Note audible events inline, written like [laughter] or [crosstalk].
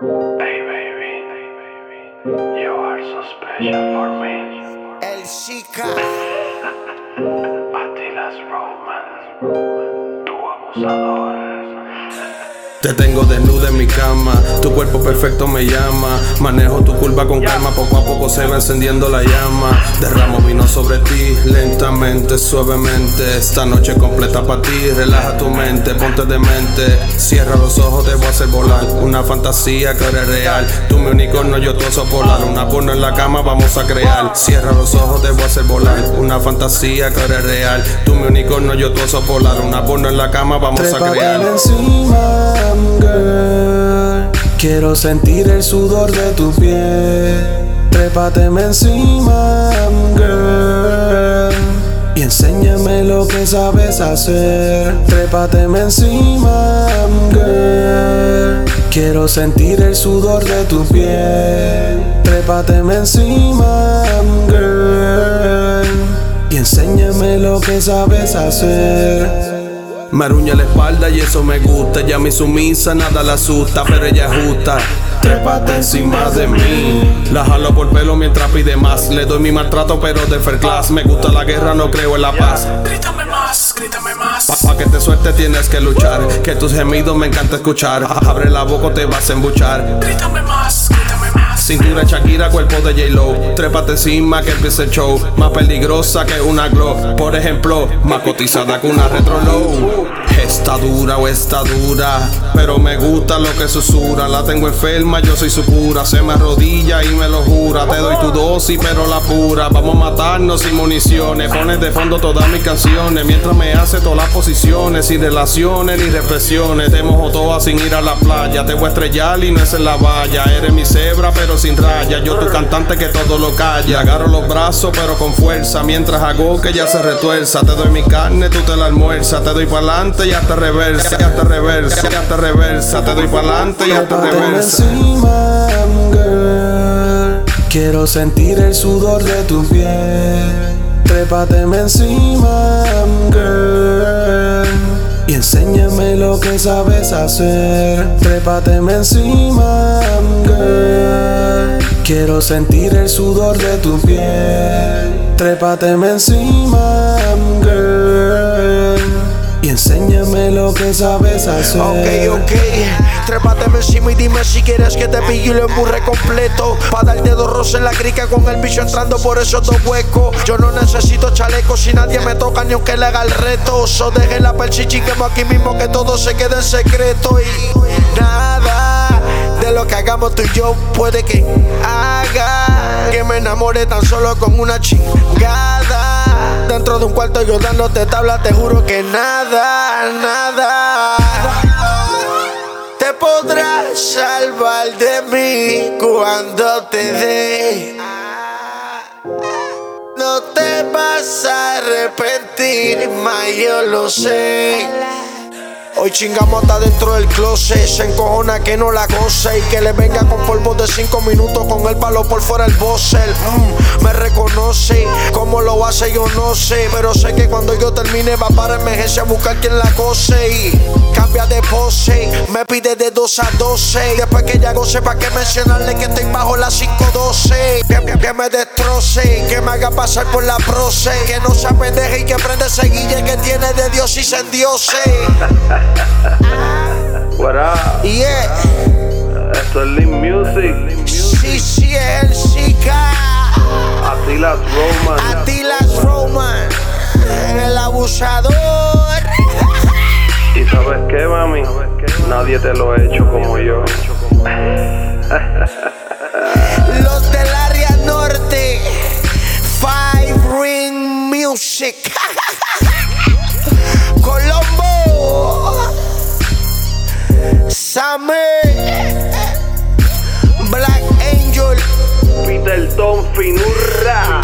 Hey baby, you are so special for me. El Chica. [laughs] Attilas Roman, tu abusador. Te tengo desnuda en mi cama, tu cuerpo perfecto me llama. Manejo tu curva con calma, poco a poco se va encendiendo la llama. Derramo vino sobre ti, lentamente, suavemente. Esta noche completa para ti, relaja tu mente, ponte de mente. Cierra los ojos, te voy a hacer volar. Una fantasía que ahora es real. Tú mi unicornio, yo tu oso polar. Una porno en la cama, vamos a crear. Cierra los ojos, te voy a hacer volar. Una fantasía que ahora es real. Tú mi unicornio, yo tu oso polar. Una porno en la cama, vamos a crear. Girl. Quiero sentir el sudor de tu piel. Trépateme encima, girl. Y enséñame lo que sabes hacer. Trépateme encima, girl. Quiero sentir el sudor de tu piel. Trépateme encima, girl. Y enséñame lo que sabes hacer. Me aruña la espalda y eso me gusta. Ya mi sumisa nada la asusta, pero ella es justa. Trépate encima de mí. La jalo por pelo mientras pide más. Le doy mi maltrato, pero de fair class. Me gusta la guerra, no creo en la paz. Grítame más, grítame más. Pa, pa' que te suelte tienes que luchar. Que tus gemidos me encanta escuchar. Abre la boca o te vas a embuchar. Grítame más. Cintura Shakira, cuerpo de J-Lo. Trépate encima que empiece el show. Más peligrosa que una glow. Por ejemplo, más cotizada que una retro low. Está dura o está dura. Pero me gusta lo que susurra. La tengo enferma, yo soy su cura. Se me arrodilla y me lo jura. Te doy tu dosis, pero la pura. Vamos a matarnos sin municiones. Pones de fondo todas mis canciones. Mientras me hace todas las posiciones. Sin relaciones ni represiones. Te mojo todas sin ir a la playa. Te voy a estrellar y no es en la valla. Eres mi cebra, pero sin raya. Yo tu cantante que todo lo calla. Agarro los brazos, pero con fuerza. Mientras hago que ya se retuerza. Te doy mi carne, tú te la almuerzas. Te doy pa'lante y hasta reversa. Y hasta reversa. Y hasta reversa. Te doy pa'lante y hasta reversa. encima, girl. Quiero sentir el sudor de tu piel. Trépateme encima, girl. Y enséñame lo que sabes hacer. Trépateme encima, girl. Quiero sentir el sudor de tu piel. Trépateme encima, girl. Enséñame lo que sabes hacer. Ok, ok. Trépateme encima y dime si quieres que te pille y lo emburre completo. Pa' darte dos roces en la crica con el bicho entrando por esos dos huecos. Yo no necesito chaleco si nadie me toca ni aunque le haga el reto. So deje la percha y chinguemos aquí mismo que todo se quede en secreto. Y nada de lo que hagamos tú y yo puede que haga que me enamore tan solo con una chingada. Dentro de un cuarto yo dándote tabla, te juro que nada, nada te podrás salvar de mí cuando te dé. No te vas a arrepentir, ma yo lo sé. Hoy chingamos hasta dentro del closet. Se encojona que no la goce. Y que le venga con polvo de 5 minutos. Con el palo por fuera el bosser. Mm, me reconoce. Cómo lo hace yo no sé. Pero sé que cuando yo termine va para emergencia a buscar quien la cose. Y cambia de pose. Me pide de 2 a 12. Y después que ya goce, ¿para qué mencionarle que estoy bajo la 512? Que, que- que me destroce. Que me haga pasar por la proce. Que no se apendeje y que prende ese guille que tiene de Dios y se endiose. [laughs] What up? Yeah. Esto es Lean Music. Sí, sí, el chica. Attilas Roman. Atilas Roman. El abusador. ¿Y sabes qué, mami? Nadie te lo ha hecho como yo. Los del área norte. Five Ring Music. Summer. Black Angel. Peter Don Finur.